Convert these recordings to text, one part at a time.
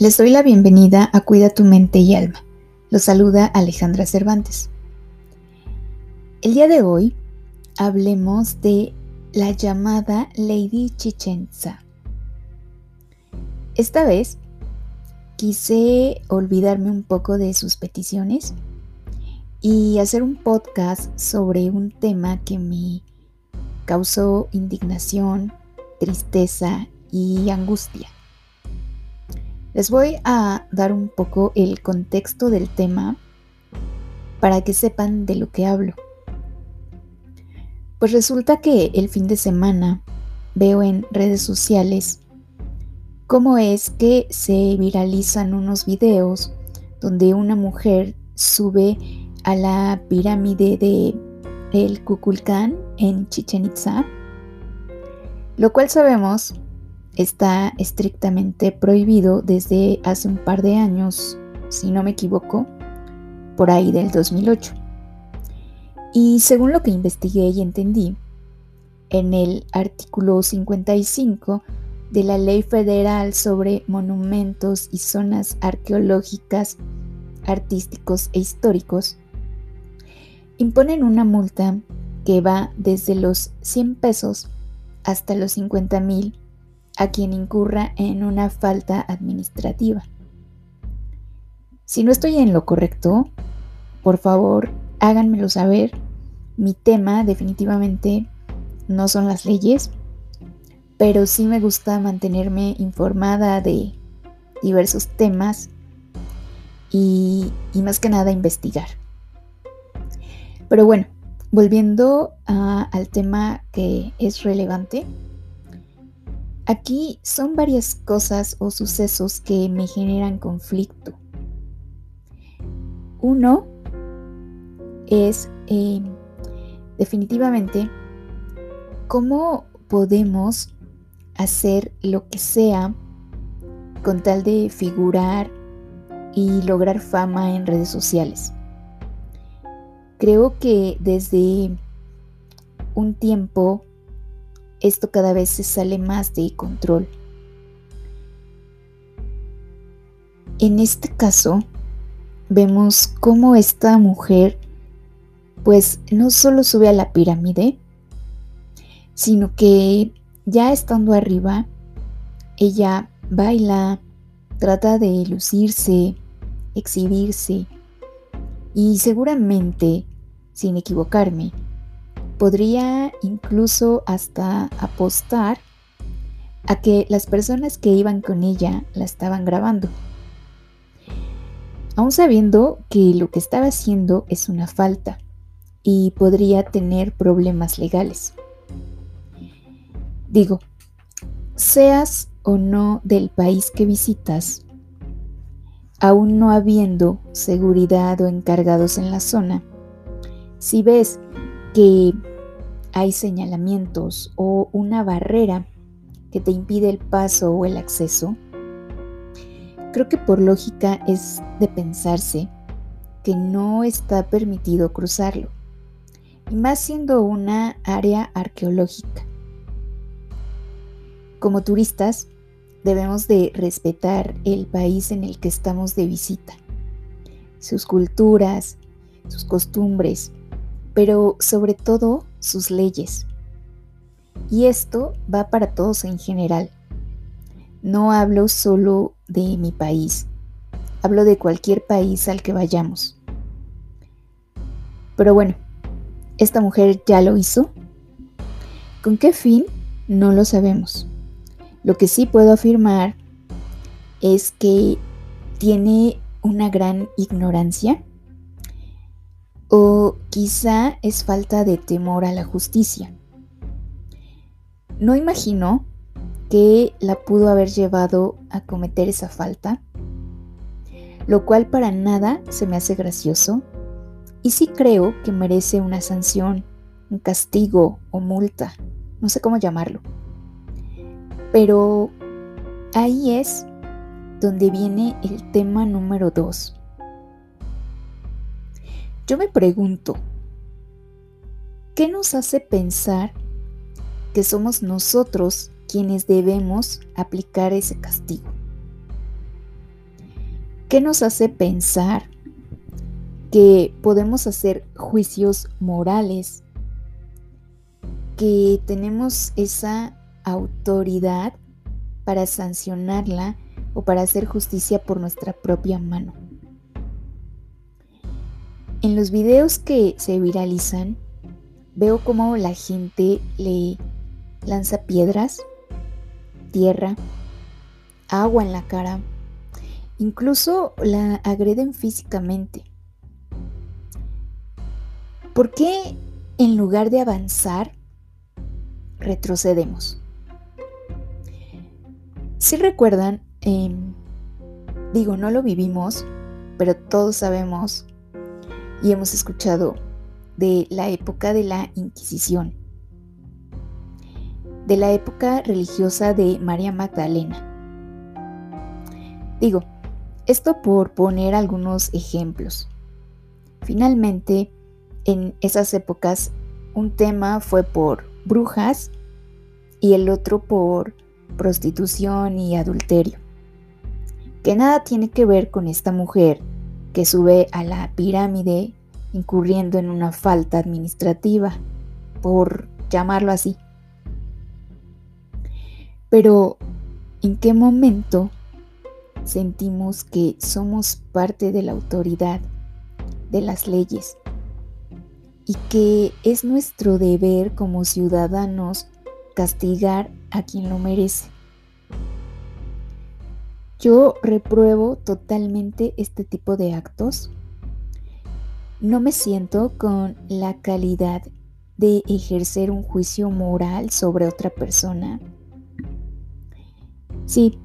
Les doy la bienvenida a Cuida tu mente y alma. Los saluda Alejandra Cervantes. El día de hoy hablemos de la llamada Lady Chichenza. Esta vez quise olvidarme un poco de sus peticiones y hacer un podcast sobre un tema que me causó indignación, tristeza y angustia. Les voy a dar un poco el contexto del tema para que sepan de lo que hablo. Pues resulta que el fin de semana veo en redes sociales cómo es que se viralizan unos videos donde una mujer sube a la pirámide de el Kukulcán en Chichen Itza, lo cual sabemos está estrictamente prohibido desde hace un par de años, si no me equivoco, por ahí del 2008. Y según lo que investigué y entendí, en el artículo 55 de la Ley Federal sobre Monumentos y Zonas Arqueológicas, Artísticos e Históricos, imponen una multa que va desde los 100 pesos hasta los 50 mil a quien incurra en una falta administrativa. Si no estoy en lo correcto, por favor háganmelo saber. Mi tema definitivamente no son las leyes, pero sí me gusta mantenerme informada de diversos temas y, más que nada investigar. Pero bueno, volviendo al tema que es relevante, Aquí son varias cosas o sucesos que me generan conflicto. Uno es em, definitivamente cómo podemos hacer lo que sea con tal de figurar y lograr fama en redes sociales. Creo que desde un tiempo esto cada vez se sale más de control. En este caso, vemos cómo esta mujer pues no solo sube a la pirámide, sino que ya estando arriba, ella baila, trata de lucirse, exhibirse y seguramente, sin equivocarme, podría incluso hasta apostar a que las personas que iban con ella la estaban grabando, aún sabiendo que lo que estaba haciendo es una falta y podría tener problemas legales. Digo, seas o no del país que visitas, aún no habiendo seguridad o encargados en la zona, si ves que hay señalamientos o una barrera que te impide el paso o el acceso, creo que por lógica es de pensarse que no está permitido cruzarlo, y más siendo una área arqueológica. Como turistas, debemos de respetar el país en el que estamos de visita, sus culturas, sus costumbres, pero sobre todo sus leyes. Y esto va para todos en general. No hablo solo de mi país, hablo de cualquier país al que vayamos. Pero bueno, esta mujer ya lo hizo. ¿Con qué fin? No lo sabemos. Lo que sí puedo afirmar es que tiene una gran ignorancia o quizá es falta de temor a la justicia. No imagino que la pudo haber llevado a cometer esa falta, lo cual para nada se me hace gracioso, y sí creo que merece una sanción, un castigo o multa, no sé cómo llamarlo. Pero ahí es donde viene el tema número dos yo me pregunto, ¿qué nos hace pensar que somos nosotros quienes debemos aplicar ese castigo? ¿Qué nos hace pensar que podemos hacer juicios morales? Que tenemos esa autoridad para sancionarla o para hacer justicia por nuestra propia mano. En los videos que se viralizan, veo como la gente le lanza piedras, tierra, agua en la cara, incluso la agreden físicamente. ¿Por qué en lugar de avanzar, retrocedemos? Si recuerdan, em, digo, no lo vivimos, pero todos sabemos y hemos escuchado de la época de la Inquisición, de la época religiosa de María Magdalena. Digo, esto por poner algunos ejemplos. Finalmente, en esas épocas, un tema fue por brujas y el otro por prostitución y adulterio, que nada tiene que ver con esta mujer que sube a la pirámide incurriendo en una falta administrativa, por llamarlo así. Pero, ¿en qué momento sentimos que somos parte de la autoridad, de las leyes, y que es nuestro deber como ciudadanos castigar a quien lo merece? Yo repruebo totalmente este tipo de actos no me siento con la calidad de ejercer un juicio moral sobre otra persona. Sí,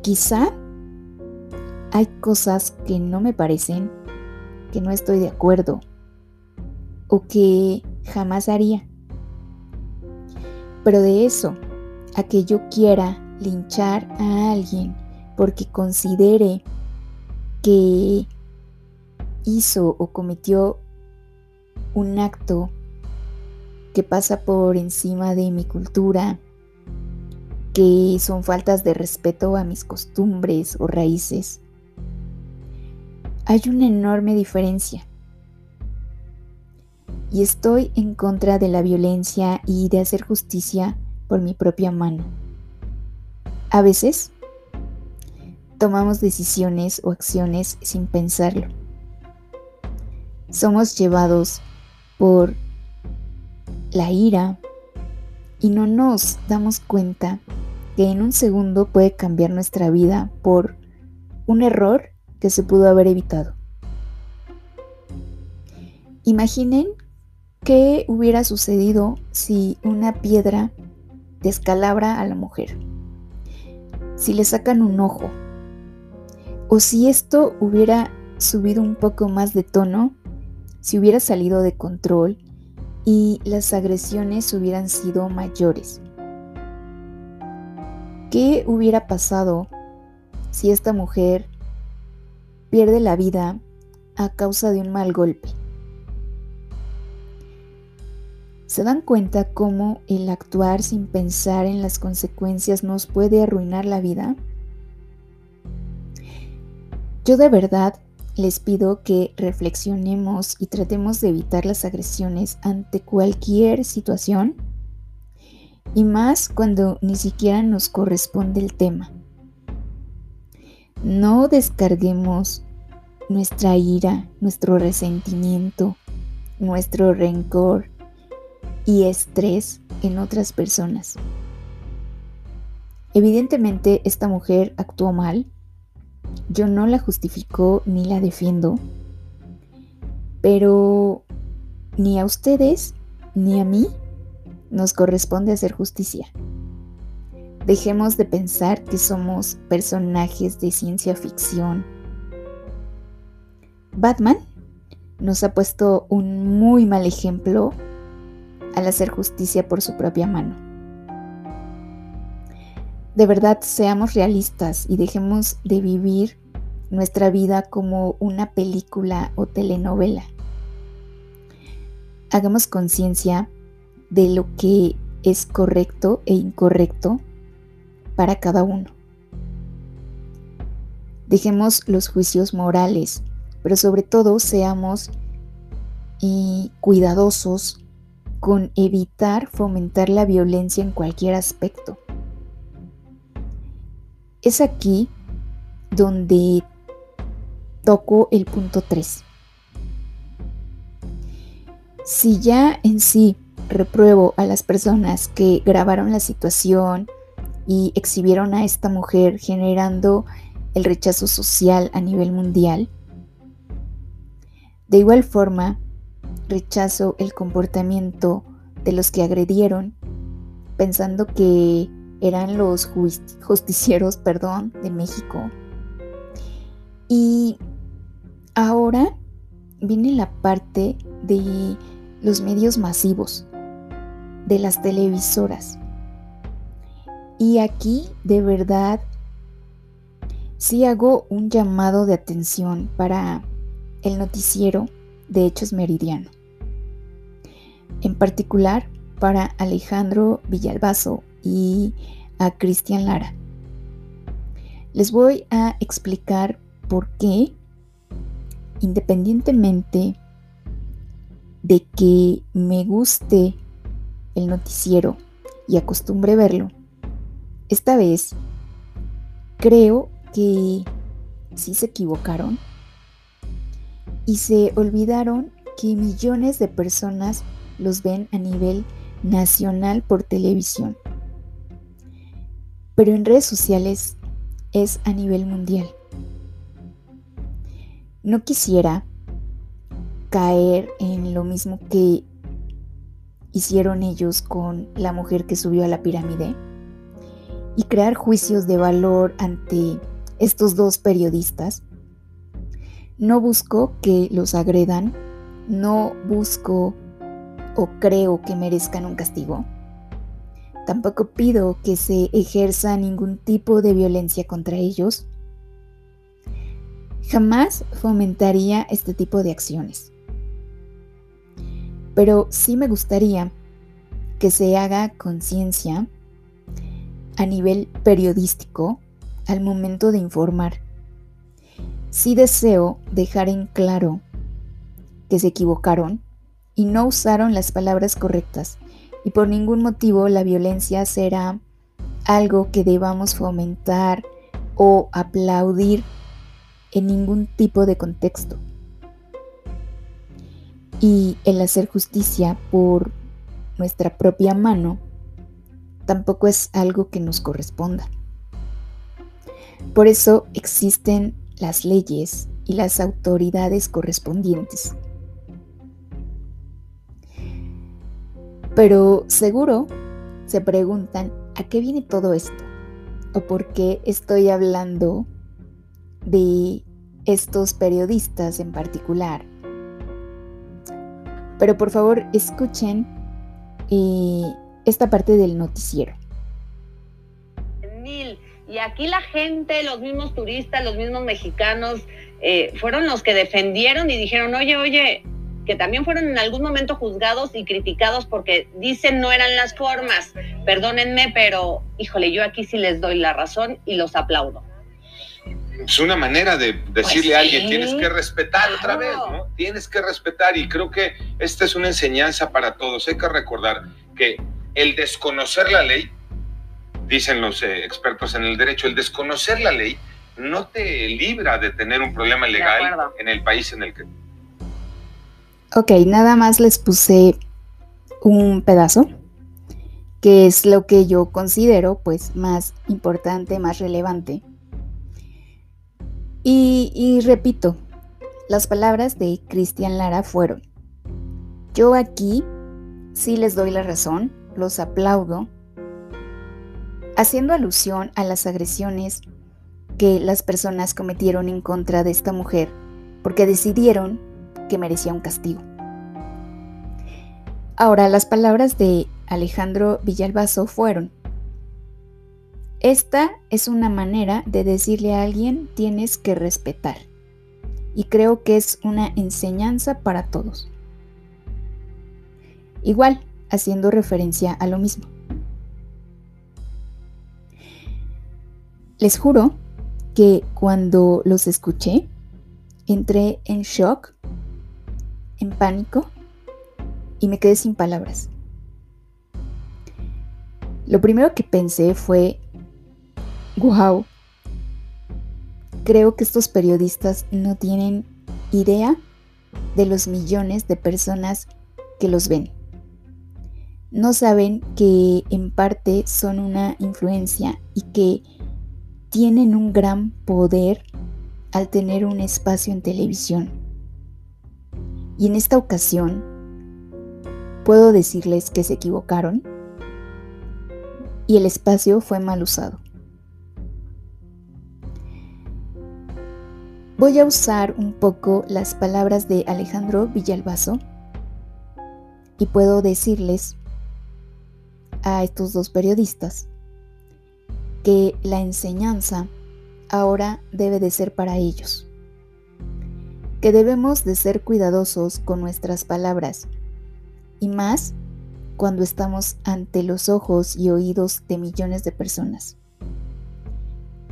quizá hay cosas que no me parecen, que no estoy de acuerdo o que jamás haría. Pero de eso, a que yo quiera linchar a alguien porque considere que hizo o cometió un acto que pasa por encima de mi cultura, que son faltas de respeto a mis costumbres o raíces. Hay una enorme diferencia. Y estoy en contra de la violencia y de hacer justicia por mi propia mano. A veces tomamos decisiones o acciones sin pensarlo somos llevados por la ira y no nos damos cuenta que en un segundo puede cambiar nuestra vida por un error que se pudo haber evitado. Imaginen qué hubiera sucedido si una piedra descalabra a la mujer, si le sacan un ojo, o si esto hubiera subido un poco más de tono si hubiera salido de control y las agresiones hubieran sido mayores. ¿Qué hubiera pasado si esta mujer pierde la vida a causa de un mal golpe? ¿Se dan cuenta cómo el actuar sin pensar en las consecuencias nos puede arruinar la vida? Yo de verdad les pido que reflexionemos y tratemos de evitar las agresiones ante cualquier situación y más cuando ni siquiera nos corresponde el tema. No descarguemos nuestra ira, nuestro resentimiento, nuestro rencor y estrés en otras personas. Evidentemente esta mujer actuó mal, yo no la justifico ni la defiendo, pero ni a ustedes ni a mí nos corresponde hacer justicia. Dejemos de pensar que somos personajes de ciencia ficción. Batman nos ha puesto un muy mal ejemplo al hacer justicia por su propia mano. De verdad, seamos realistas y dejemos de vivir nuestra vida como una película o telenovela. Hagamos conciencia de lo que es correcto e incorrecto para cada uno. Dejemos los juicios morales, pero sobre todo seamos cuidadosos con evitar fomentar la violencia en cualquier aspecto. Es aquí donde toco el punto 3. Si ya en sí repruebo a las personas que grabaron la situación y exhibieron a esta mujer generando el rechazo social a nivel mundial, de igual forma rechazo el comportamiento de los que agredieron, pensando que eran los justicieros, perdón, de México. Y ahora viene la parte de los medios masivos, de las televisoras. Y aquí de verdad sí hago un llamado de atención para el noticiero de Hechos Meridiano en particular para Alejandro Villalbazo y a Cristian Lara. Les voy a explicar por qué, independientemente de que me guste el noticiero y acostumbre verlo, esta vez creo que sí se equivocaron y se olvidaron que millones de personas los ven a nivel nacional por televisión. Pero en redes sociales es a nivel mundial. No quisiera caer en lo mismo que hicieron ellos con la mujer que subió a la pirámide y crear juicios de valor ante estos dos periodistas. No busco que los agredan, no busco o creo que merezcan un castigo. Tampoco pido que se ejerza ningún tipo de violencia contra ellos. Jamás fomentaría este tipo de acciones. Pero sí me gustaría que se haga conciencia a nivel periodístico al momento de informar. Sí deseo dejar en claro que se equivocaron y no usaron las palabras correctas, y por ningún motivo la violencia será algo que debamos fomentar o aplaudir en ningún tipo de contexto. Y el hacer justicia por nuestra propia mano tampoco es algo que nos corresponda. Por eso existen las leyes y las autoridades correspondientes. Pero seguro se preguntan a qué viene todo esto o por qué estoy hablando de estos periodistas en particular. Pero por favor escuchen esta parte del noticiero. Y aquí la gente, los mismos turistas, los mismos mexicanos, eh, fueron los que defendieron y dijeron, oye, oye, que también fueron en algún momento juzgados y criticados porque dicen no eran las formas. Perdónenme, pero híjole, yo aquí sí les doy la razón y los aplaudo. Es una manera de decirle a alguien, tienes que respetar otra vez, ¿no? Tienes que respetar y creo que esta es una enseñanza para todos. Hay que recordar que el desconocer la ley, dicen los eh, expertos en el derecho, el desconocer la ley no te libra de tener un problema legal en el país en el que Ok, nada más les puse un pedazo, que es lo que yo considero pues más importante, más relevante. Y, repito, las palabras de Cristian Lara fueron, yo aquí sí les doy la razón, los aplaudo, haciendo alusión a las agresiones que las personas cometieron en contra de esta mujer, porque decidieron que merecía un castigo. Ahora, las palabras de Alejandro Villalbazo fueron, esta es una manera de decirle a alguien tienes que respetar. Y creo que es una enseñanza para todos. Igual, haciendo referencia a lo mismo. Les juro que cuando los escuché, entré en shock, en pánico y me quedé sin palabras. Lo primero que pensé fue, wow, creo que estos periodistas no tienen idea de los millones de personas que los ven. No saben que en parte son una influencia y que tienen un gran poder al tener un espacio en televisión. Y en esta ocasión, puedo decirles que se equivocaron y el espacio fue mal usado. Voy a usar un poco las palabras de Alejandro Villalbazo y puedo decirles a estos dos periodistas que la enseñanza ahora debe de ser para ellos, que debemos de ser cuidadosos con nuestras palabras y más cuando estamos ante los ojos y oídos de millones de personas.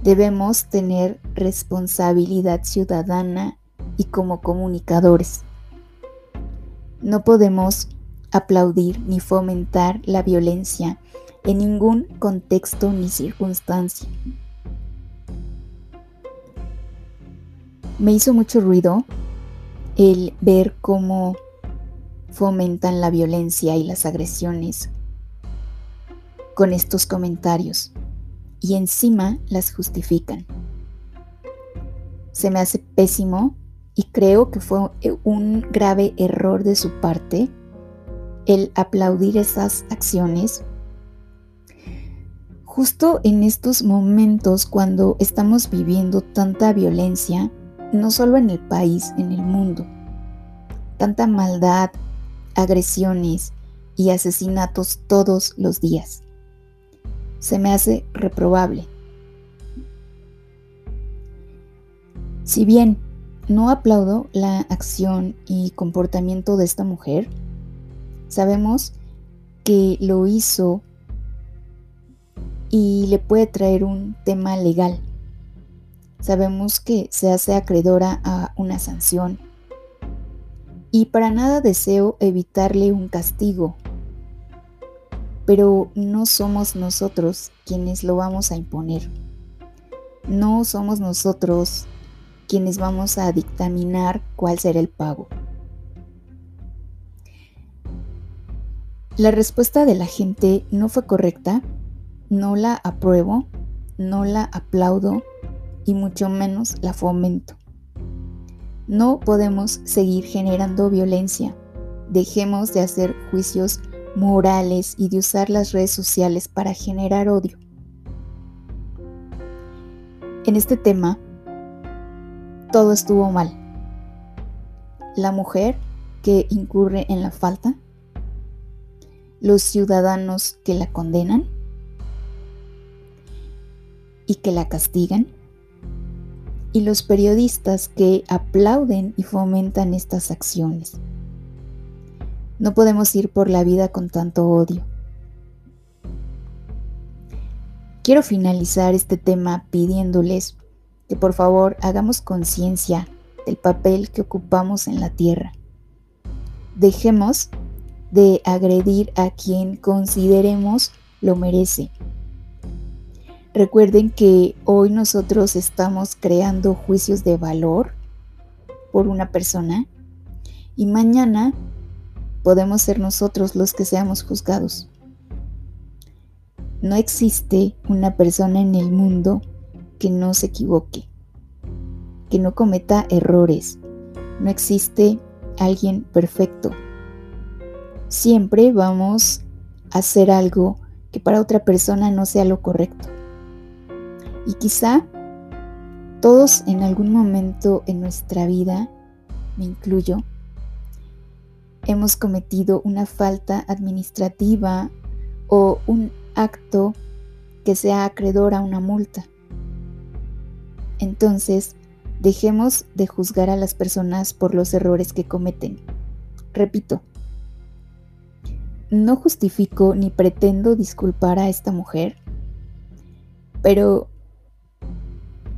Debemos tener responsabilidad ciudadana y como comunicadores. No podemos aplaudir ni fomentar la violencia en ningún contexto ni circunstancia. Me hizo mucho ruido el ver cómo fomentan la violencia y las agresiones con estos comentarios y encima las justifican. Se me hace pésimo y creo que fue un grave error de su parte el aplaudir esas acciones justo en estos momentos cuando estamos viviendo tanta violencia, no solo en el país, en el mundo, tanta maldad, agresiones y asesinatos todos los días se me hace reprobable. Si bien no aplaudo la acción y comportamiento de esta mujer, sabemos que lo hizo y le puede traer un tema legal. Sabemos que se hace acreedora a una sanción y para nada deseo evitarle un castigo pero no somos nosotros quienes lo vamos a imponer. No somos nosotros quienes vamos a dictaminar cuál será el pago. La respuesta de la gente no fue correcta, no la apruebo, no la aplaudo y mucho menos la fomento. No podemos seguir generando violencia. Dejemos de hacer juicios morales y de usar las redes sociales para generar odio. En este tema, todo estuvo mal. La mujer que incurre en la falta, los ciudadanos que la condenan y que la castigan, y los periodistas que aplauden y fomentan estas acciones. No podemos ir por la vida con tanto odio. Quiero finalizar este tema pidiéndoles que por favor hagamos conciencia del papel que ocupamos en la tierra. Dejemos de agredir a quien consideremos lo merece. Recuerden que hoy nosotros estamos creando juicios de valor por una persona y mañana podemos ser nosotros los que seamos juzgados. No existe una persona en el mundo que no se equivoque, que no cometa errores. No existe alguien perfecto. Siempre vamos a hacer algo que para otra persona no sea lo correcto. Y quizá todos en algún momento en nuestra vida, me incluyo, hemos cometido una falta administrativa o un acto que sea acreedor a una multa. Entonces, dejemos de juzgar a las personas por los errores que cometen. Repito, no justifico ni pretendo disculpar a esta mujer, pero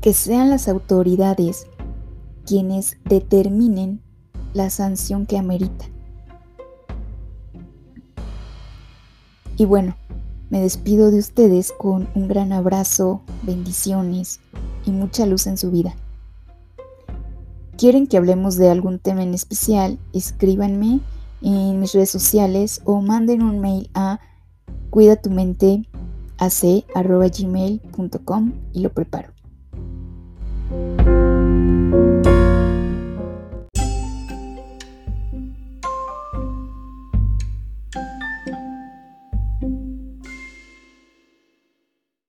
que sean las autoridades quienes determinen la sanción que amerita. Y bueno, me despido de ustedes con un gran abrazo, bendiciones y mucha luz en su vida. ¿Quieren que hablemos de algún tema en especial? Escríbanme en mis redes sociales o manden un mail a cuidatumenteac.gmail.com y lo preparo.